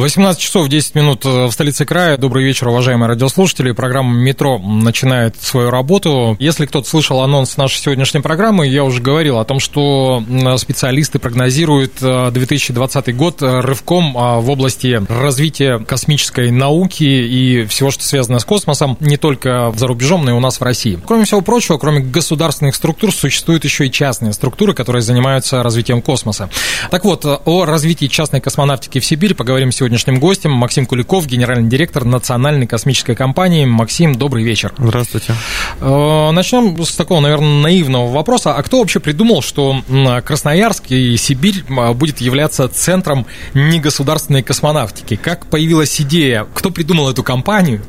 18 часов 10 минут э, в столице края. Добрый вечер, уважаемые радиослушатели. Программа «Метро» начинает свою работу. Если кто-то слышал анонс нашей сегодняшней программы, я уже говорил о том, что специалисты прогнозируют 2020 э, год рывком а, в области развития космической науки и всего, что связано с космосом, не только за рубежом, но и у нас в России. Кроме всего прочего, кроме государственных структур, существуют еще и частные структуры, которые занимаются развитием космоса. Так вот, о развитии частной космонавтики в Сибирь поговорим сегодня сегодняшним гостем Максим Куликов, генеральный директор Национальной космической компании. Максим, добрый вечер. Здравствуйте. Э, начнем с такого, наверное, наивного вопроса. А кто вообще придумал, что Красноярск и Сибирь будет являться центром негосударственной космонавтики? Как появилась идея? Кто придумал эту компанию?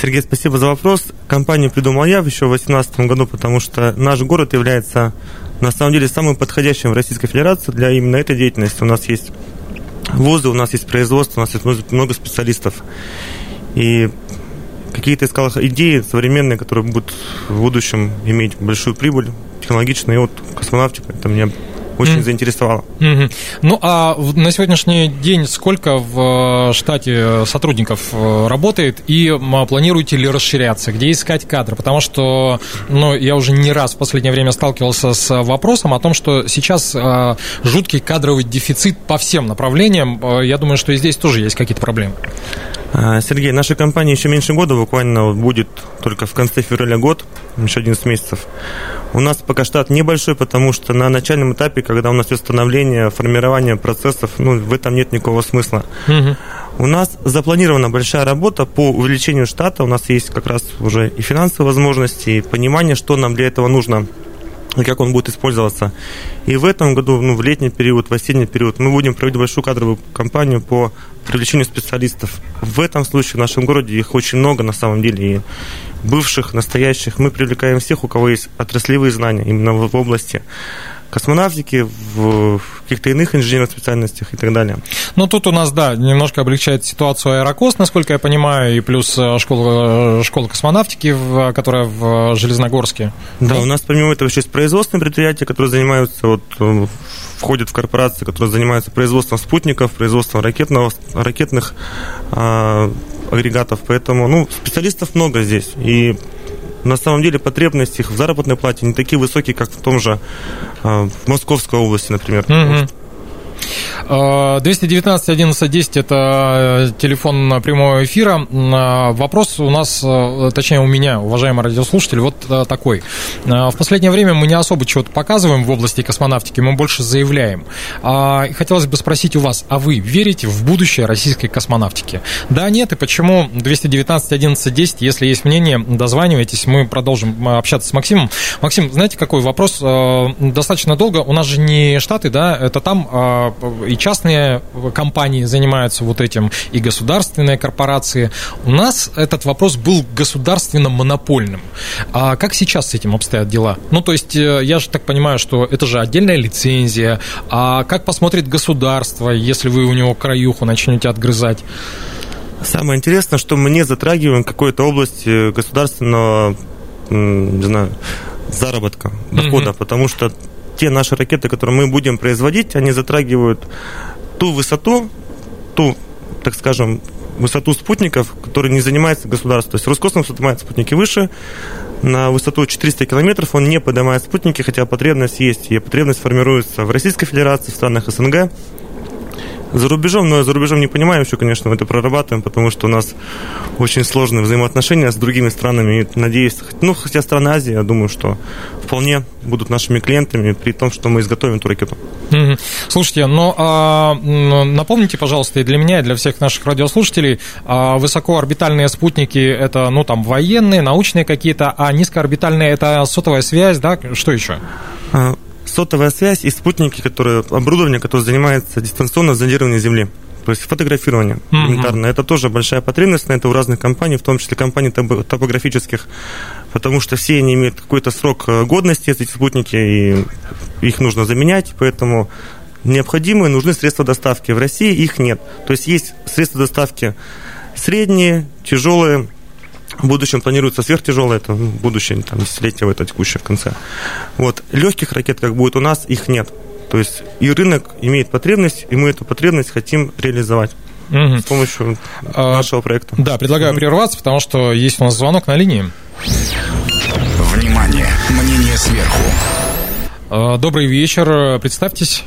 Сергей, спасибо за вопрос. Компанию придумал я еще в 2018 году, потому что наш город является на самом деле самым подходящим в Российской Федерации для именно этой деятельности. У нас есть вузы, у нас есть производство, у нас есть много специалистов. И какие-то искал идеи современные, которые будут в будущем иметь большую прибыль, технологичные, и вот космонавтика, это мне очень mm. заинтересовало. Mm-hmm. Ну, а на сегодняшний день сколько в э, штате сотрудников э, работает и планируете ли расширяться? Где искать кадры? Потому что, ну, я уже не раз в последнее время сталкивался с вопросом о том, что сейчас э, жуткий кадровый дефицит по всем направлениям. Я думаю, что и здесь тоже есть какие-то проблемы. А, Сергей, наша компания еще меньше года, буквально будет только в конце февраля год, еще 11 месяцев. У нас пока штат небольшой, потому что на начальном этапе, когда у нас есть становление, формирование процессов, ну, в этом нет никакого смысла. Угу. У нас запланирована большая работа по увеличению штата. У нас есть как раз уже и финансовые возможности, и понимание, что нам для этого нужно и как он будет использоваться. И в этом году, ну, в летний период, в осенний период, мы будем проводить большую кадровую кампанию по привлечению специалистов. В этом случае в нашем городе их очень много на самом деле, и бывших, настоящих. Мы привлекаем всех, у кого есть отраслевые знания именно в области космонавтики, в каких-то иных инженерных специальностях и так далее. Ну, тут у нас, да, немножко облегчает ситуацию аэрокос, насколько я понимаю, и плюс э, школа, э, школа космонавтики, которая в Железногорске. Да, у нас помимо этого еще есть производственные предприятия, которые занимаются, вот, э, входят в корпорации, которые занимаются производством спутников, производством ракетного, ракетных а, агрегатов, поэтому, ну, специалистов много здесь, и на самом деле потребности их в заработной плате не такие высокие, как в том же э, в Московской области, например. Угу. 219 11 10 это э, телефон прямого эфира. А, вопрос у нас, э, точнее у меня, уважаемый радиослушатель, вот э, такой. В последнее время мы не особо чего-то показываем в области космонавтики, мы больше заявляем. А, хотелось бы спросить у вас, а вы верите в будущее российской космонавтики? Да, нет, и почему 219 11 10, если есть мнение, дозванивайтесь, мы продолжим общаться с Максимом. Максим, знаете, какой вопрос? Достаточно долго, у нас же не Штаты, да, это там и частные компании занимаются вот этим, и государственные корпорации. У нас этот вопрос был государственно-монопольным. А как сейчас с этим обстоят дела? Ну, то есть, э, я же так понимаю, что это же отдельная лицензия. А как посмотрит государство, если вы у него краюху начнете отгрызать? Самое интересное, что мы не затрагиваем какой-то области государственного, не знаю, заработка, дохода, mm-hmm. потому что те наши ракеты, которые мы будем производить, они затрагивают ту высоту, ту, так скажем, высоту спутников, которые не занимается государство. То есть Роскосмос поднимает спутники выше, на высоту 400 километров он не поднимает спутники, хотя потребность есть, и потребность формируется в Российской Федерации, в странах СНГ. За рубежом, но за рубежом не понимаем еще, конечно, мы это прорабатываем, потому что у нас очень сложные взаимоотношения с другими странами. И надеюсь, ну, хотя страны Азии, я думаю, что вполне будут нашими клиентами, при том, что мы изготовим эту ракету. Слушайте, ну, а, напомните, пожалуйста, и для меня, и для всех наших радиослушателей, а, высокоорбитальные спутники – это, ну, там, военные, научные какие-то, а низкоорбитальные – это сотовая связь, да? Что еще? Сотовая связь и спутники, которые, оборудование, которое занимается дистанционным зондированием Земли. то есть фотографирование элементарно. Это тоже большая потребность на это у разных компаний, в том числе компаний топ- топографических, потому что все они имеют какой-то срок э, годности, эти спутники, и их нужно заменять, поэтому необходимы, нужны средства доставки. В России их нет. То есть есть средства доставки средние, тяжелые, в будущем планируется сверхтяжелое, это ну, будущее, там, десятилетие, это текущее в конце. Вот. Легких ракет, как будет у нас, их нет. То есть и рынок имеет потребность, и мы эту потребность хотим реализовать Мгм. с помощью А, нашего проекта. Да, предлагаю прерваться, потому что есть у нас звонок на линии. Внимание! Мнение сверху. Э, Добрый вечер, представьтесь.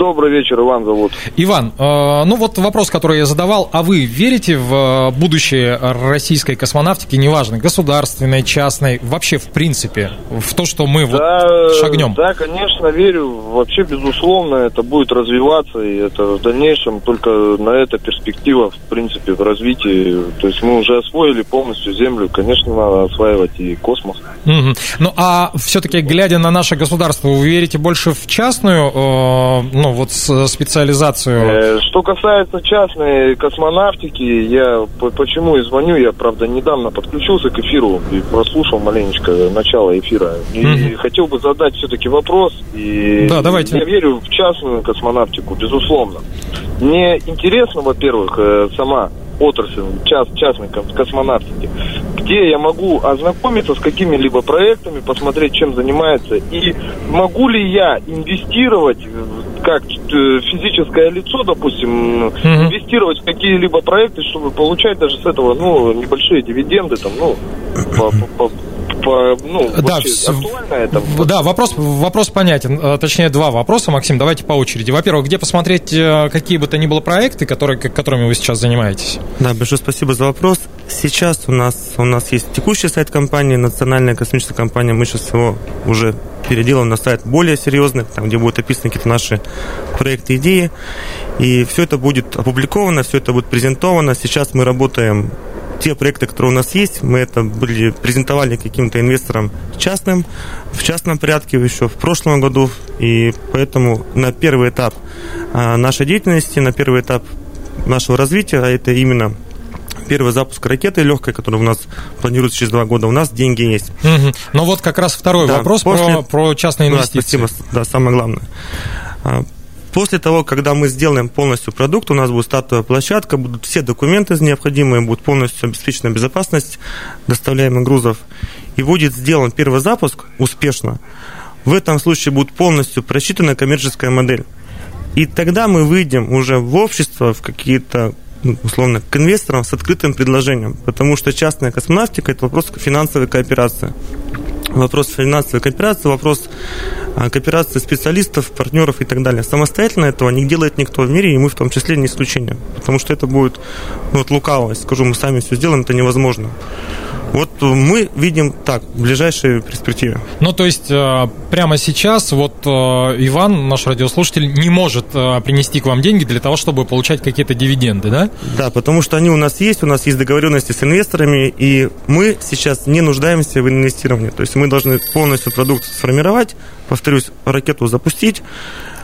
Добрый вечер, Иван зовут. Иван, э, ну вот вопрос, который я задавал, а вы верите в э, будущее российской космонавтики, неважно, государственной, частной, вообще в принципе, в то, что мы вот да, шагнем? Да, конечно, верю. Вообще, безусловно, это будет развиваться, и это в дальнейшем только на это перспектива, в принципе, в развитии. То есть мы уже освоили полностью Землю, конечно, надо осваивать и космос. Мгм. Ну, а все-таки, глядя на наше государство, вы верите больше в частную, э, ну, вот с- специализацию? Э, Что касается частной космонавтики, я по- почему и звоню, я, правда, недавно подключился к эфиру и прослушал маленечко начало эфира. И Мгм. хотел бы задать все-таки вопрос. И Да, давайте. Я верю в частную космонавтику, безусловно. Мне интересно, во-первых, э, сама отрасль част, частной кос- космонавтики, где я могу ознакомиться с какими-либо проектами, посмотреть, чем занимается, и могу ли я инвестировать как э, физическое лицо, допустим, Мгм. инвестировать в какие-либо проекты, чтобы получать даже с этого, ну, небольшие дивиденды, там, ну, по- по- по- ну, Да, вообще всё- актуально это? Да, вопрос, вопрос понятен. Э, Точнее, два вопроса, Максим. Давайте по очереди. Во-первых, где посмотреть э, какие бы то ни было проекты, которые, которыми вы сейчас занимаетесь? Да, большое спасибо за вопрос. Сейчас у нас, у нас есть текущий сайт компании, национальная космическая компания. Мы сейчас его уже переделаем на сайт более серьезный, там, где будут описаны какие-то наши проекты, идеи. И все это будет опубликовано, все это будет презентовано. Сейчас мы работаем те проекты, которые у нас есть, мы это были, презентовали каким-то инвесторам частным, в частном порядке еще в прошлом году, и поэтому на первый этап а, нашей деятельности, на первый этап нашего развития, а это именно первый запуск ракеты легкой, которая у нас планируется через два года, у нас деньги есть. Мгм. Ну вот как раз второй Да, вопрос после- про, про частные Да, инвестиции. спасибо, да, самое главное. После того, когда мы сделаем полностью продукт, у нас будет стартовая площадка, будут все документы необходимые, будет полностью обеспечена безопасность доставляемых грузов, и будет сделан первый запуск успешно. В этом случае будет полностью просчитана коммерческая модель. И тогда мы выйдем уже в общество, в какие-то ну, условно, к инвесторам с открытым предложением, потому что частная космонавтика – это вопрос финансовой кооперации вопрос финансовой кооперации, вопрос а, кооперации специалистов, партнеров и так далее. Самостоятельно этого не делает никто в мире, и мы в том числе не исключение. Потому что это будет, ну, вот лукавость, скажу, мы сами все сделаем, это невозможно. Вот э, мы видим так, в ближайшей перспективе. Ну, то есть, э, прямо сейчас вот э, Иван, наш радиослушатель, не может принести к вам деньги для того, чтобы получать какие-то дивиденды, да? Да, потому что они у нас есть, у нас есть договоренности с инвесторами, и мы сейчас не нуждаемся в инвестировании. То есть мы должны полностью продукт сформировать, повторюсь, ракету запустить,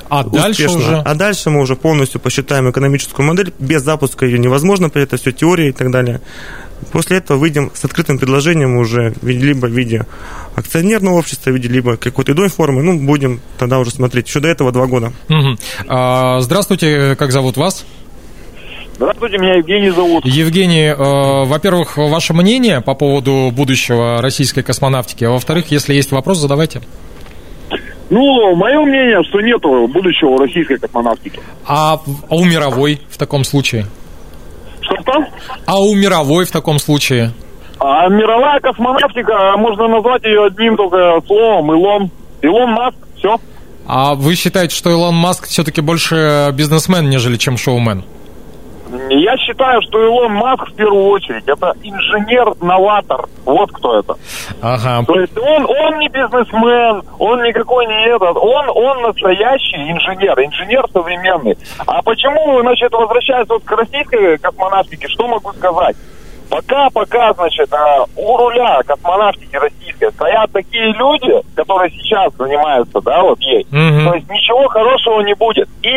А дальше уже... А дальше мы уже полностью посчитаем экономическую модель. Без запуска ее невозможно, это все теория и так далее. После этого выйдем с открытым предложением уже в виде- либо в виде акционерного общества, в виде либо какой-то иной формы. Ну, будем тогда уже смотреть. Еще до этого два года. Мгм. А, здравствуйте, как зовут вас? Здравствуйте, меня Евгений зовут. Евгений, э, во-первых, ваше мнение по поводу будущего российской космонавтики, а во-вторых, если есть вопрос, задавайте. Ну, мое мнение, что нету будущего российской космонавтики. А, а у мировой в таком случае? Что там? А у мировой в таком случае? А мировая космонавтика, можно назвать ее одним только словом, Илон. Илон Маск, все. А вы считаете, что Илон Маск все-таки больше бизнесмен, нежели чем шоумен? Я считаю, что Илон Маск в первую очередь это инженер-новатор. Вот кто это. Ага. То есть он, он не бизнесмен, он никакой не этот, он, он настоящий инженер, инженер современный. А почему, значит, возвращаясь вот к российской космонавтике, что могу сказать? Пока, пока, значит, а, у руля космонавтики российской стоят такие люди, которые сейчас занимаются, да, вот ей. Мгм. То есть ничего хорошего не будет. И,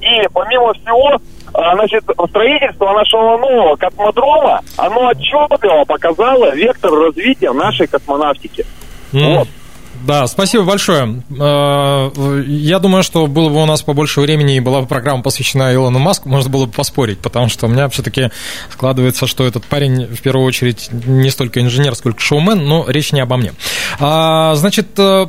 И помимо всего, значит, строительство нашего нового космодрома, оно отчетливо показало вектор развития нашей космонавтики. Mm. Вот. Да, спасибо большое. Э, я думаю, что было бы у нас побольше времени и была бы программа посвящена Илону Маску, можно было бы поспорить, потому что у меня все-таки складывается, что этот парень в первую очередь не столько инженер, сколько шоумен, но речь не обо мне. А, значит, э,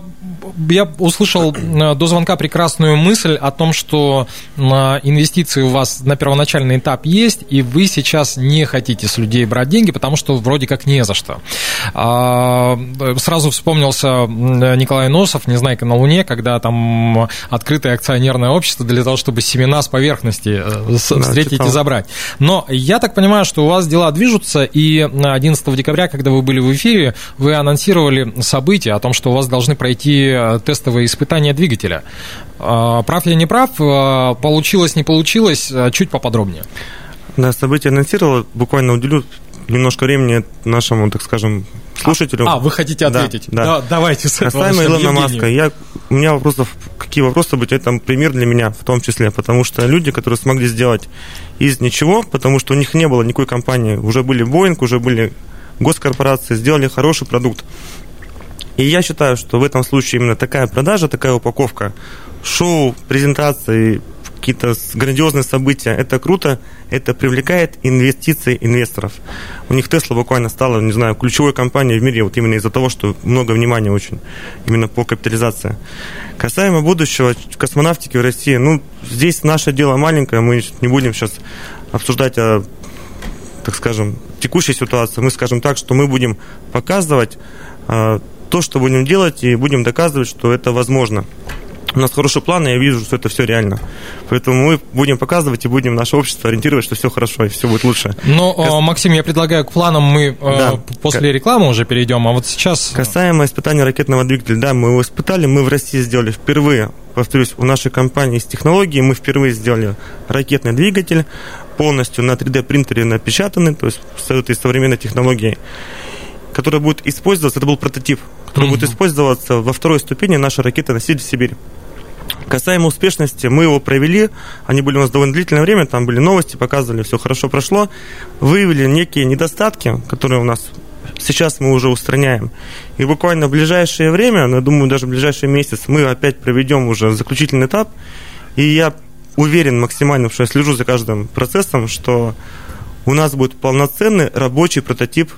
я услышал э, до звонка прекрасную мысль о том, что инвестиции у вас на первоначальный этап есть, и вы сейчас не хотите с людей брать деньги, потому что вроде как не за что. А, сразу вспомнился Николай Носов, «Незнайка на Луне», когда там открытое акционерное общество для того, чтобы семена с поверхности э, встретить и забрать. Но я так понимаю, что у вас дела движутся, и 11 декабря, когда вы были в эфире, вы анонсировали событие о том, что у вас должны пройти э, тестовые испытания двигателя. А, прав я не прав? А, получилось, не получилось? А, чуть поподробнее. Да, событие анонсировал. Буквально уделю немножко времени нашему, так скажем, слушателю. А, вы хотите ответить? Да, да. да давайте Касаемо Илона Маска, я, у меня вопросов, какие вопросы быть, это пример для меня в том числе, потому что люди, которые смогли сделать из ничего, потому что у них не было никакой компании, уже были Boeing, уже были госкорпорации, сделали хороший продукт. И я считаю, что в этом случае именно такая продажа, такая упаковка, шоу, презентации, какие-то грандиозные события, это круто, это привлекает инвестиции инвесторов. У них Тесла буквально стала, не знаю, ключевой компанией в мире вот именно из-за того, что много внимания очень именно по капитализации. Касаемо будущего космонавтики в России, ну, здесь наше дело маленькое, мы не будем сейчас обсуждать о, так скажем, текущей ситуации. Мы скажем так, что мы будем показывать а, то, что будем делать, и будем доказывать, что это возможно. У нас хороший план, и я вижу, что это все реально. Поэтому мы будем показывать и будем наше общество ориентировать, что все хорошо и все будет лучше. Но, Кас... Максим, я предлагаю к планам мы э, да. после рекламы уже перейдем, а вот сейчас... Касаемо испытания ракетного двигателя, да, мы его испытали, мы в России сделали впервые, повторюсь, у нашей компании с технологией мы впервые сделали ракетный двигатель, полностью на 3D принтере напечатанный, то есть с этой современной технологией который будет использоваться, это был прототип, который mm-hmm. будет использоваться во второй ступени нашей ракеты «Носитель Сибирь». Касаемо успешности, мы его провели, они были у нас довольно длительное время, там были новости, показывали, все хорошо прошло, выявили некие недостатки, которые у нас сейчас мы уже устраняем. И буквально в ближайшее время, ну, я думаю, даже в ближайший месяц мы опять проведем уже заключительный этап, и я уверен максимально, что я слежу за каждым процессом, что у нас будет полноценный рабочий прототип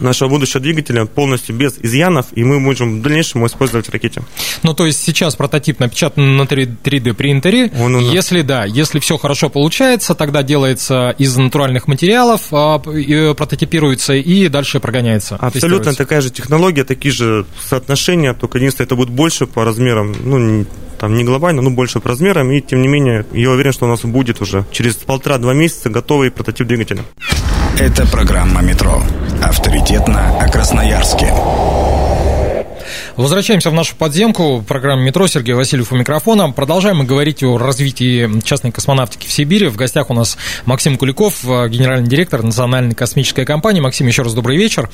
нашего будущего двигателя полностью без изъянов, и мы можем в дальнейшем использовать в ракете. Ну, то есть сейчас прототип напечатан на 3D принтере. Он, он, если да, если все хорошо получается, тогда делается из натуральных материалов, а, прототипируется и дальше прогоняется. Абсолютно такая же технология, такие же соотношения, только единственное, это будет больше по размерам, ну, там не глобально, но больше по размерам, и тем не менее, я уверен, что у нас будет уже через полтора-два месяца готовый прототип двигателя. Это программа «Метро». Возвращаемся в нашу подземку. Программа «Метро». Сергей Васильев у микрофона. Продолжаем мы говорить о развитии частной космонавтики в Сибири. В гостях у нас Максим Куликов, генеральный директор Национальной космической компании. Максим, еще раз добрый вечер.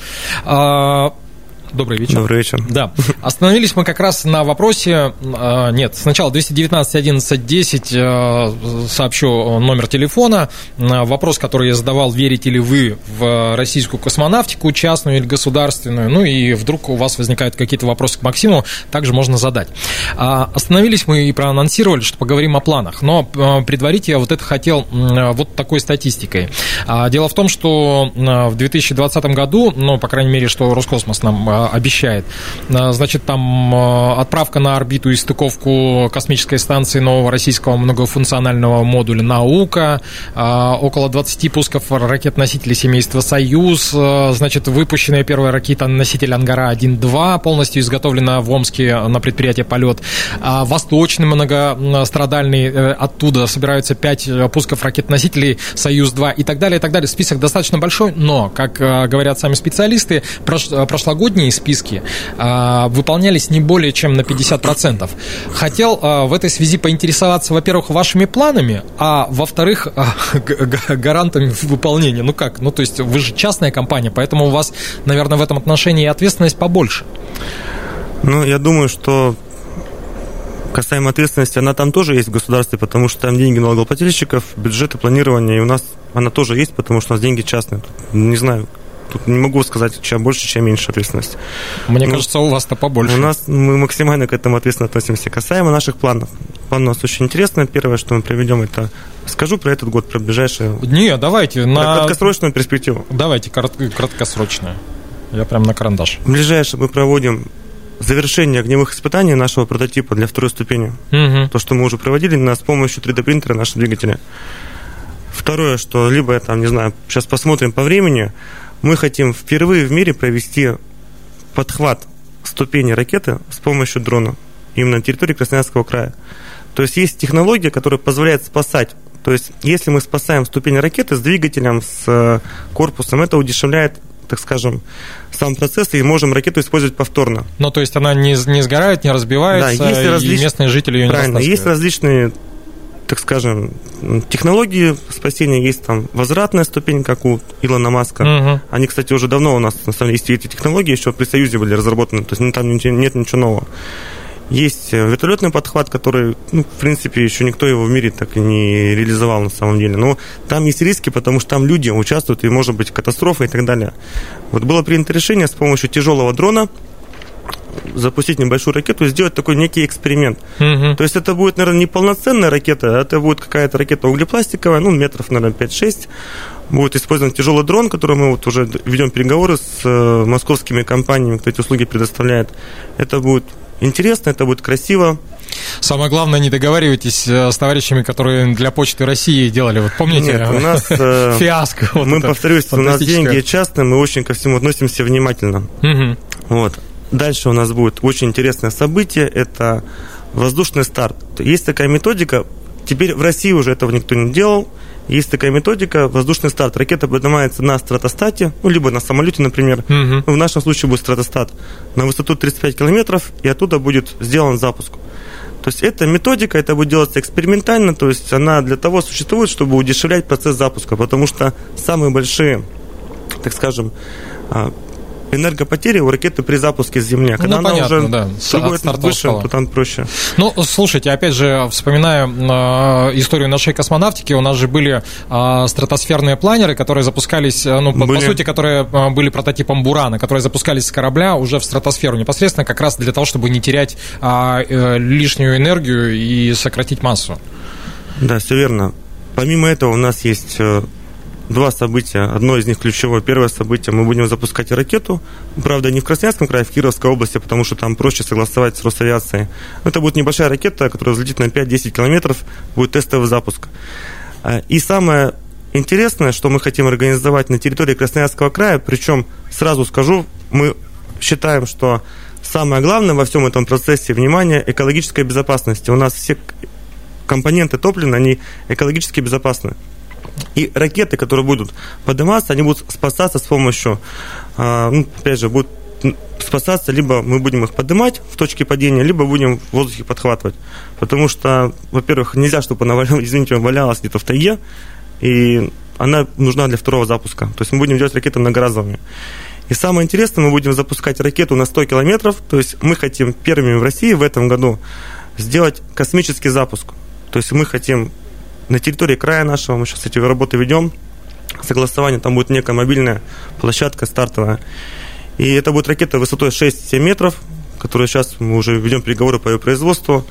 А, Добрый вечер. Добрый вечер. Да. Остановились мы как раз на вопросе. А, нет, сначала 219 11 10 сообщу номер телефона. Вопрос, который я задавал, верите ли вы в российскую космонавтику, частную или государственную? Ну и вдруг у вас возникают какие-то вопросы к Максиму, также можно задать. А, остановились мы и проанонсировали, что поговорим о планах. Но а, предварить я вот это хотел вот такой статистикой. Дело в том, что в 2020 году, ну, по крайней мере, что Роскосмос нам обещает. А, значит, там а, отправка на орбиту и стыковку космической станции нового российского многофункционального модуля «Наука», а, около 20 пусков ракет-носителей семейства «Союз», значит, выпущенная первая ракета-носитель «Ангара-1-2», полностью изготовлена в Омске на предприятии «Полет». Восточный многострадальный, э, оттуда собираются 5 э, пусков ракет-носителей «Союз-2» и так далее, и так далее. Список достаточно большой, но, как э, говорят сами специалисты, прошлогодний остальные списки а, выполнялись не более чем на 50%. Хотел а, в этой связи поинтересоваться, во-первых, вашими планами, а во-вторых, а, гарантами выполнения. Ну как? Ну то есть вы же частная компания, поэтому у вас, наверное, в этом отношении ответственность побольше. Ну, я думаю, что Касаемо ответственности, она там тоже есть в государстве, потому что там деньги налогоплательщиков, бюджеты, планирование, и у нас она тоже есть, потому что у нас деньги частные. Не знаю, тут не могу сказать, чем больше, чем меньше ответственность. Мне ну, кажется, у вас-то побольше. У нас мы максимально к этому ответственно относимся. Касаемо наших планов. План у нас очень интересный. Первое, что мы проведем, это скажу про этот год, про ближайшие. Не, давайте на краткосрочную перспективу. Давайте краткосрочную. Я прям на карандаш. В ближайшее мы проводим завершение огневых испытаний нашего прототипа для второй ступени. Угу. То, что мы уже проводили на, с помощью 3D-принтера нашего двигателя. Второе, что либо, там, не знаю, сейчас посмотрим по времени, мы хотим впервые в мире провести подхват ступени ракеты с помощью дрона именно на территории Красноярского края. То есть есть технология, которая позволяет спасать. То есть если мы спасаем ступень ракеты с двигателем, с э, корпусом, это удешевляет так скажем, сам процесс, и можем ракету использовать повторно. Ну, то есть она не, не сгорает, не разбивается, да, есть и различ... местные жители ее Правильно, не есть различные так скажем, технологии спасения есть там возвратная ступень, как у Илона Маска. Угу. Они, кстати, уже давно у нас, на самом деле, есть эти технологии, еще при Союзе были разработаны, то есть там нет ничего нового. Есть э, вертолетный подхват, который, ну, в принципе, еще никто его в мире так и не реализовал на самом деле. Но там есть риски, потому что там люди участвуют, и может быть катастрофа и так далее. Вот было принято решение с помощью тяжелого дрона запустить небольшую ракету и сделать такой некий эксперимент. Угу. То есть это будет, наверное, не полноценная ракета, а это будет какая-то ракета углепластиковая, ну, метров, наверное, 5-6. Будет использован тяжелый дрон, который мы вот уже ведем переговоры с э, московскими компаниями, кто эти услуги предоставляет. Это будет интересно, это будет красиво. Самое главное, не договаривайтесь э, с товарищами, которые для Почты России делали. Вот помните? Нет, у нас э, фиаско. Вот мы, повторюсь, у нас деньги частные, мы очень ко всему относимся внимательно. Угу. Вот. Дальше у нас будет очень интересное событие, это воздушный старт. Есть такая методика, теперь в России уже этого никто не делал, есть такая методика, воздушный старт. Ракета поднимается на стратостате, ну, либо на самолете, например. Угу. в нашем случае будет стратостат на высоту 35 километров, и оттуда будет сделан запуск. То есть это методика, это будет делаться экспериментально, то есть она для того существует, чтобы удешевлять процесс запуска, потому что самые большие, так скажем, а, энергопотери у ракеты при запуске с Земли. А когда ну, она понятно, уже да. другой выше, то там проще. Ну, слушайте, опять же, вспоминая э, историю нашей космонавтики, у нас же были э, стратосферные планеры, которые запускались, э, ну, были. по, сути, которые э, были прототипом Бурана, которые запускались с корабля уже в стратосферу, непосредственно как раз для того, чтобы не терять э, э, лишнюю энергию и сократить массу. Да, все верно. Помимо этого у нас есть э, два события. Одно из них ключевое. Первое событие, мы будем запускать ракету. Правда, не в Красноярском крае, а в Кировской области, потому что там проще согласовать с Росавиацией. Это будет небольшая ракета, которая взлетит на 5-10 километров, будет тестовый запуск. А, и самое интересное, что мы хотим организовать на территории Красноярского края, причем, сразу скажу, мы считаем, что самое главное во всем этом процессе, внимание, экологическая безопасность. У нас все компоненты топлива, они экологически безопасны. И ракеты, которые будут подниматься, они будут спасаться с помощью, а, ну, опять же, будут спасаться, либо мы будем их поднимать в точке падения, либо будем в воздухе подхватывать. Потому что, во-первых, нельзя, чтобы она, извините, валялась где-то в тайге, и она нужна для второго запуска. То есть мы будем делать ракеты многоразовыми. И самое интересное, мы будем запускать ракету на 100 километров, то есть мы хотим первыми в России в этом году сделать космический запуск. То есть мы хотим на территории края нашего, мы сейчас эти работы ведем, согласование, там будет некая мобильная площадка стартовая. И это будет ракета высотой 6-7 метров, которую сейчас мы уже ведем переговоры по ее производству.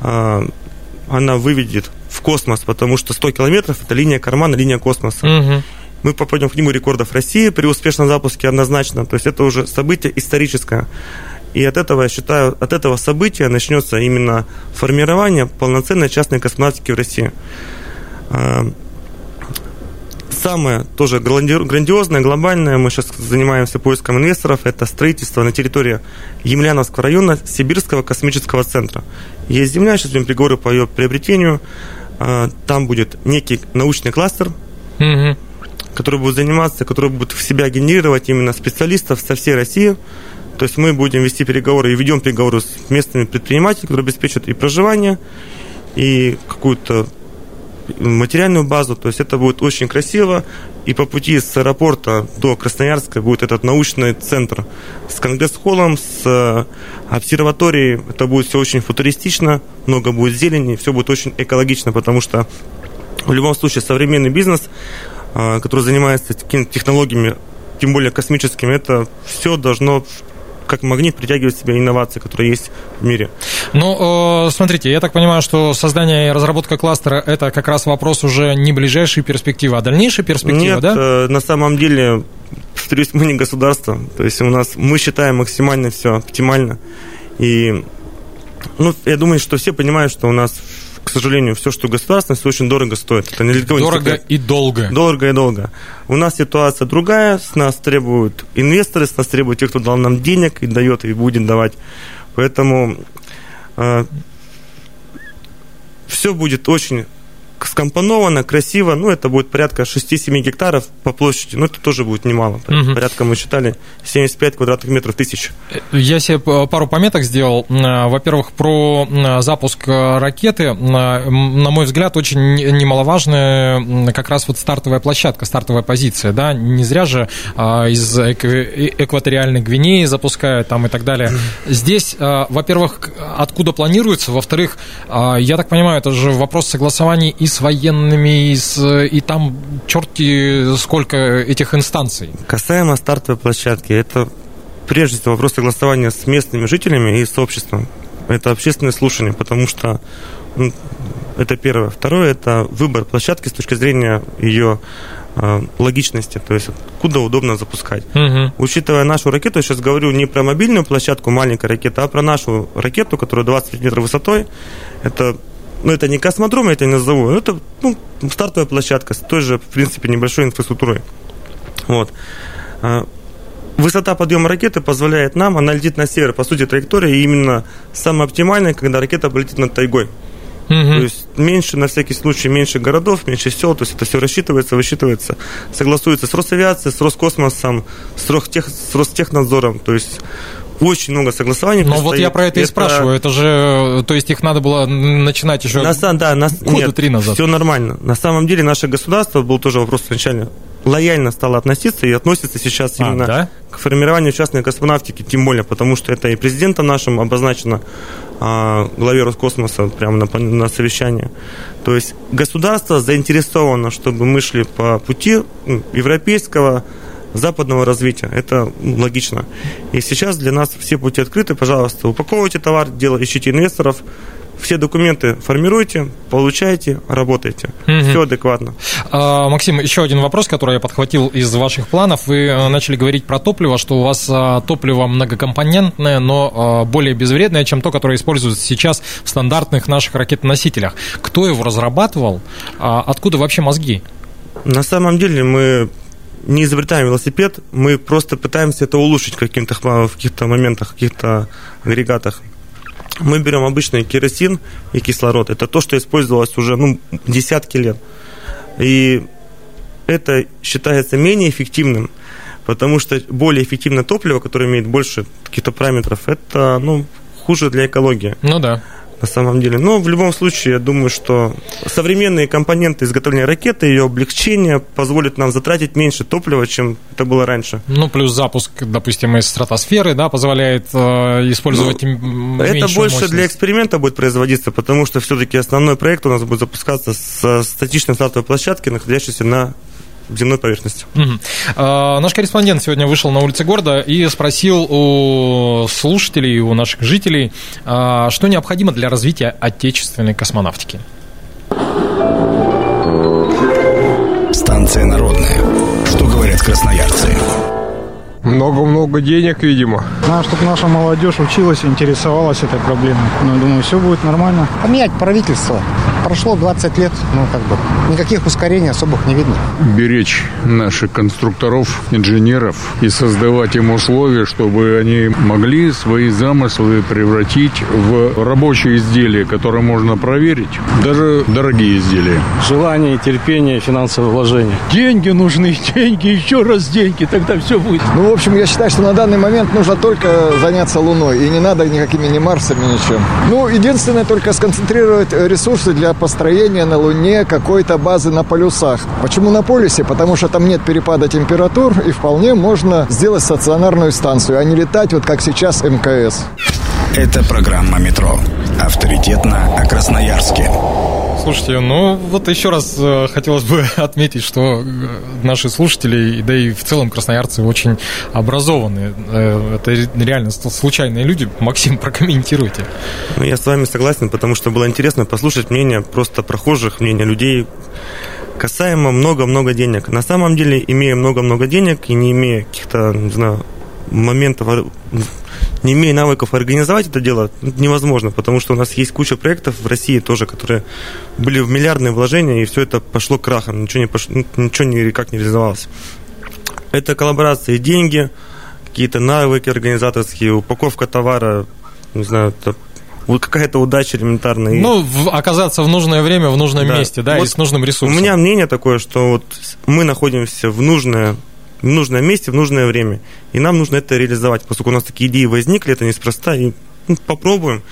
А, она выведет в космос, потому что 100 километров – это линия кармана, линия космоса. Угу. Мы попадем в книгу рекордов России при успешном запуске однозначно. То есть это уже событие историческое. И от этого, я считаю, от этого события начнется именно формирование полноценной частной космонавтики в России. А, самое тоже грандиозное, глобальное, мы сейчас занимаемся поиском инвесторов, это строительство на территории Емельяновского района Сибирского космического центра. Есть земля, сейчас будем переговоры по ее приобретению. А, там будет некий научный кластер, который будет заниматься, который будет в себя генерировать именно специалистов со всей России, то есть мы будем вести переговоры и ведем переговоры с местными предпринимателями, которые обеспечат и проживание, и какую-то материальную базу. То есть это будет очень красиво. и по пути с аэропорта до Красноярска будет этот научный центр с конгресс-холлом, с э, обсерваторией. Это будет все очень футуристично, много будет зелени, все будет очень экологично, потому что в любом случае современный бизнес, э, который занимается технологиями, тем более космическими, это все должно как магнит притягивает в себя инновации, которые есть в мире. Ну, смотрите, я так понимаю, что создание и разработка кластера – это как раз вопрос уже не ближайшей перспективы, а дальнейшей перспективы, Нет, да? Э, на самом деле, повторюсь, мы не государство, то есть у нас, мы считаем максимально все оптимально, и ну, я думаю, что все понимают, что у нас к сожалению, все, что государственное, все очень дорого стоит. Это не Дорого и долго. Дорого и долго. У нас ситуация другая, с нас требуют инвесторы, с нас требуют те, кто дал нам денег и дает, и будет давать. Поэтому э, все будет очень скомпоновано, красиво, ну, это будет порядка 6-7 гектаров по площади, ну, это тоже будет немало, угу. порядка мы считали 75 квадратных метров тысяч. Я себе пару пометок сделал. Во-первых, про запуск ракеты, на мой взгляд, очень немаловажная как раз вот стартовая площадка, стартовая позиция, да, не зря же а, из экваториальной Гвинеи запускают там и так далее. Здесь, а, во-первых, откуда планируется, во-вторых, а, я так понимаю, это же вопрос согласования и с военными, и, с, и там черти сколько этих инстанций. Касаемо стартовой площадки, это прежде всего вопрос согласования с местными жителями и с обществом. Это общественное слушание, потому что ну, это первое. Второе – это выбор площадки с точки зрения ее э, логичности, то есть куда удобно запускать. Угу. Учитывая нашу ракету, я сейчас говорю не про мобильную площадку, маленькая ракета, а про нашу ракету, которая 25 метров высотой. Это ну, это не космодром, я это не назову, это ну, стартовая площадка с той же, в принципе, небольшой инфраструктурой. Вот. А, высота подъема ракеты позволяет нам, она летит на север, по сути, траектория именно самая оптимальная, когда ракета полетит над тайгой. Угу. То есть меньше, на всякий случай, меньше городов, меньше сел, то есть это все рассчитывается, высчитывается, согласуется с Росавиацией, с Роскосмосом, с, Ростех, с Ростехнадзором, то есть очень много согласований. Ну вот я про это, это и спрашиваю. Это же, то есть их надо было начинать еще на, да, на, года нет, три назад. Все нормально. На самом деле наше государство, был тоже вопрос изначально, лояльно стало относиться и относится сейчас а, именно да? к формированию частной космонавтики, тем более, потому что это и президентом нашим обозначено, а, главе Роскосмоса прямо на, на совещании. То есть государство заинтересовано, чтобы мы шли по пути европейского западного развития. Это логично. И сейчас для нас все пути открыты. Пожалуйста, упаковывайте товар, делайте, ищите инвесторов, все документы формируйте, получайте, работайте. Угу. Все адекватно. А, Максим, еще один вопрос, который я подхватил из ваших планов. Вы э, начали говорить про топливо, что у вас а, топливо многокомпонентное, но а, более безвредное, чем то, которое используется сейчас в стандартных наших ракетоносителях. Кто его разрабатывал? Откуда вообще мозги? На самом деле мы не изобретаем велосипед, мы просто пытаемся это улучшить в каких-то, в каких-то моментах, в каких-то агрегатах. Мы берем обычный керосин и кислород. Это то, что использовалось уже ну, десятки лет. И это считается менее эффективным, потому что более эффективное топливо, которое имеет больше каких-то параметров, это ну, хуже для экологии. Ну да на самом деле. Но в любом случае, я думаю, что современные компоненты изготовления ракеты, ее облегчение позволит нам затратить меньше топлива, чем это было раньше. Ну, плюс запуск, допустим, из стратосферы, да, позволяет э, использовать ну, Это больше мощность. для эксперимента будет производиться, потому что все-таки основной проект у нас будет запускаться с статичной стартовой площадки, находящейся на земной поверхности. Угу. А, наш корреспондент сегодня вышел на улицы города и спросил у слушателей, у наших жителей, а, что необходимо для развития отечественной космонавтики. Станция народная. Что говорят красноярцы? Много-много денег, видимо. Надо, чтобы наша молодежь училась, интересовалась этой проблемой. Но ну, думаю, все будет нормально. Поменять правительство. Прошло 20 лет, ну как бы никаких ускорений особых не видно. Беречь наших конструкторов, инженеров и создавать им условия, чтобы они могли свои замыслы превратить в рабочие изделия, которые можно проверить, даже дорогие изделия. Желание, терпение, финансовые вложения. Деньги нужны, деньги, еще раз деньги, тогда все будет. Ну, в общем, я считаю, что на данный момент нужно только заняться Луной, и не надо никакими ни Марсами, ничем. Ну, единственное, только сконцентрировать ресурсы для построение на Луне какой-то базы на полюсах. Почему на полюсе? Потому что там нет перепада температур и вполне можно сделать стационарную станцию, а не летать вот как сейчас МКС. Это программа «Метро». Авторитетно о Красноярске. Слушайте, ну вот еще раз э, хотелось бы отметить, что э, наши слушатели, да и в целом красноярцы очень образованные. Э, это реально случайные люди. Максим, прокомментируйте. Ну, я с вами согласен, потому что было интересно послушать мнение просто прохожих, мнение людей, касаемо много-много денег. На самом деле, имея много-много денег и не имея каких-то, не знаю, моментов не имея навыков организовать это дело, невозможно, потому что у нас есть куча проектов в России тоже, которые были в миллиардные вложения, и все это пошло крахом, ничего, не пошло, ничего никак не реализовалось. Это коллаборации, деньги, какие-то навыки организаторские, упаковка товара, не знаю, это какая-то удача элементарная. Ну, в, оказаться в нужное время, в нужном да. месте, да, вот и с нужным ресурсом. У меня мнение такое, что вот мы находимся в нужное в нужном месте, в нужное время. И нам нужно это реализовать, поскольку у нас такие идеи возникли, это неспроста, и ну, попробуем.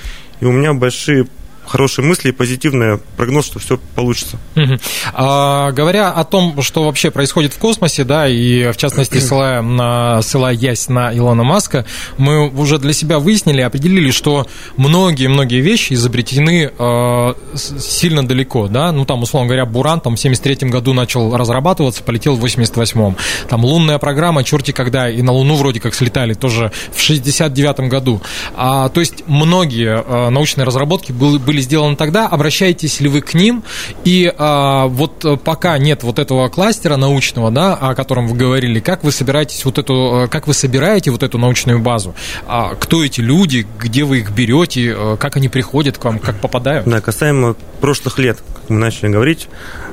И у меня большие хорошие мысли и позитивный прогноз, что все получится. Угу. А, говоря о том, что вообще происходит в космосе, да, и в частности ссылая на, ссылаясь на Илона Маска, мы уже для себя выяснили, определили, что многие-многие вещи изобретены э, сильно далеко, да, ну там, условно говоря, Буран там в 73 году начал разрабатываться, полетел в 88-м. Там лунная программа, черти когда, и на Луну вроде как слетали тоже в 69 году. А, то есть многие э, научные разработки были, были были сделаны тогда, обращаетесь ли вы к ним, и а, вот э, пока нет вот этого кластера научного, да, о котором вы говорили, как вы собираетесь вот эту, э, как вы собираете вот эту научную базу, а, кто эти люди, где вы их берете, э, как они приходят к вам, как попадают? Да, касаемо прошлых лет, как мы начали говорить,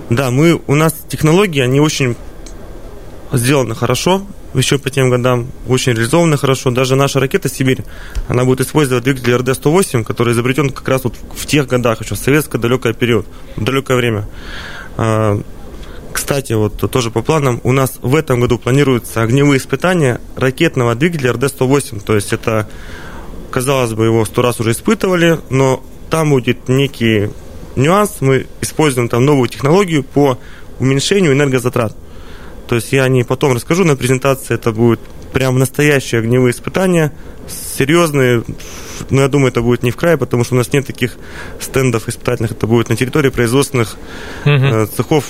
да, мы, у нас технологии, они очень сделаны хорошо, еще по тем годам очень реализованы хорошо. Даже наша ракета «Сибирь», она будет использовать двигатель РД-108, который изобретен как раз вот в тех годах, еще в советское далекое период, далекое время. А, кстати, вот тоже по планам, у нас в этом году планируются огневые испытания ракетного двигателя РД-108. То есть это, казалось бы, его сто раз уже испытывали, но там будет некий нюанс. Мы используем там новую технологию по уменьшению энергозатрат. То есть я не потом расскажу на презентации, это будет прям настоящие огневые испытания, серьезные, но я думаю, это будет не в крае, потому что у нас нет таких стендов испытательных, это будет на территории производственных угу. цехов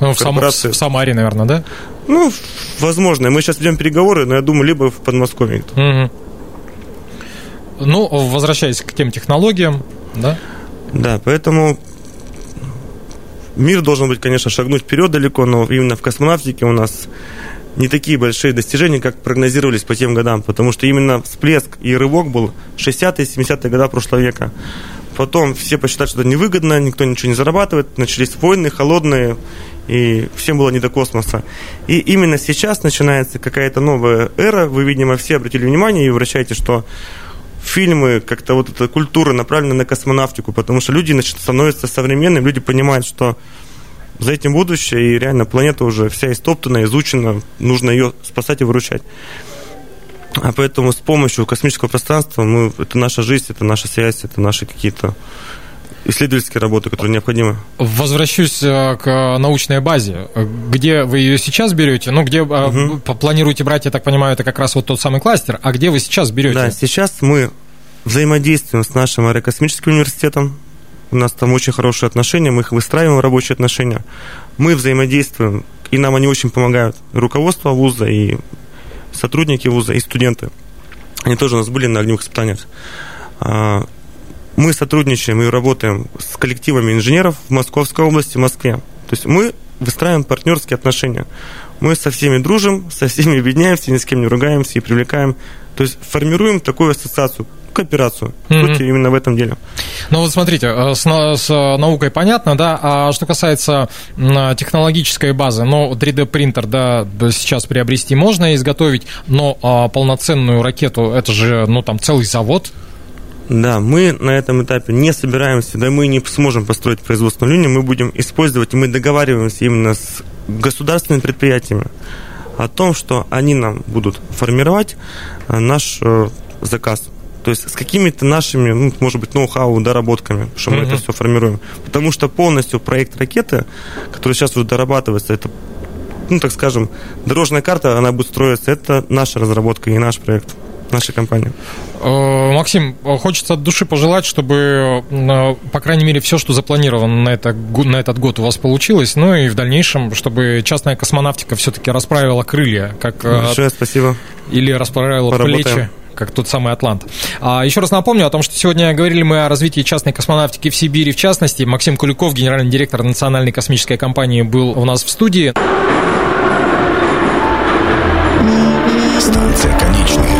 ну, в, Сам, в Самаре, наверное, да? Ну, возможно. Мы сейчас ведем переговоры, но я думаю, либо в Подмосковье. Угу. Ну, возвращаясь к тем технологиям, да? Да, поэтому Мир должен быть, конечно, шагнуть вперед далеко, но именно в космонавтике у нас не такие большие достижения, как прогнозировались по тем годам, потому что именно всплеск и рывок был 60-е, 70-е годы прошлого века. Потом все посчитали, что это невыгодно, никто ничего не зарабатывает, начались войны холодные, и всем было не до космоса. И именно сейчас начинается какая-то новая эра, вы, видимо, все обратили внимание и вращаете, что фильмы, как-то вот эта культура направлена на космонавтику, потому что люди значит, становятся современными, люди понимают, что за этим будущее, и реально планета уже вся истоптана, изучена, нужно ее спасать и выручать. А поэтому с помощью космического пространства мы, это наша жизнь, это наша связь, это наши какие-то исследовательские работы, которые необходимы. Возвращусь э, к научной базе. Где вы ее сейчас берете? Ну, где угу. планируете брать, я так понимаю, это как раз вот тот самый кластер. А где вы сейчас берете? Да, сейчас мы взаимодействуем с нашим аэрокосмическим университетом. У нас там очень хорошие отношения, мы их выстраиваем, рабочие отношения. Мы взаимодействуем, и нам они очень помогают. Руководство вуза, и сотрудники вуза, и студенты. Они тоже у нас были на огневых испытаниях. Мы сотрудничаем и работаем с коллективами инженеров в Московской области, в Москве. То есть мы выстраиваем партнерские отношения. Мы со всеми дружим, со всеми объединяемся, ни с кем не ругаемся и привлекаем. То есть формируем такую ассоциацию, кооперацию. Mm-hmm. Суть именно в этом деле. Ну вот смотрите, э, с, с наукой понятно, да, а что касается технологической базы, ну 3D принтер, да, сейчас приобрести можно изготовить, но а, полноценную ракету, это же, ну там целый завод, да, мы на этом этапе не собираемся, да мы не сможем построить производственную линию, мы будем использовать, мы договариваемся именно с государственными предприятиями о том, что они нам будут формировать э, наш э, заказ. То есть с какими-то нашими, ну, может быть, ноу-хау, доработками, что мы Мгм. это все формируем. Потому что полностью проект ракеты, который сейчас уже дорабатывается, это, ну, так скажем, дорожная карта, она будет строиться, это наша разработка и наш проект, наша компания. Э, Максим, э, хочется от души пожелать, чтобы, э, по крайней мере, все, что запланировано на, это, на этот год у вас получилось, ну и в дальнейшем, чтобы частная космонавтика все-таки расправила крылья, как Большое спасибо. или расправила Поработаем. плечи, как тот самый Атлант. А, еще раз напомню о том, что сегодня говорили мы о развитии частной космонавтики в Сибири, в частности. Максим Куликов, генеральный директор Национальной космической компании, был у нас в студии. Станция конечная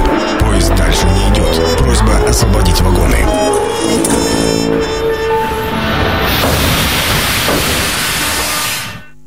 освободить вагоны.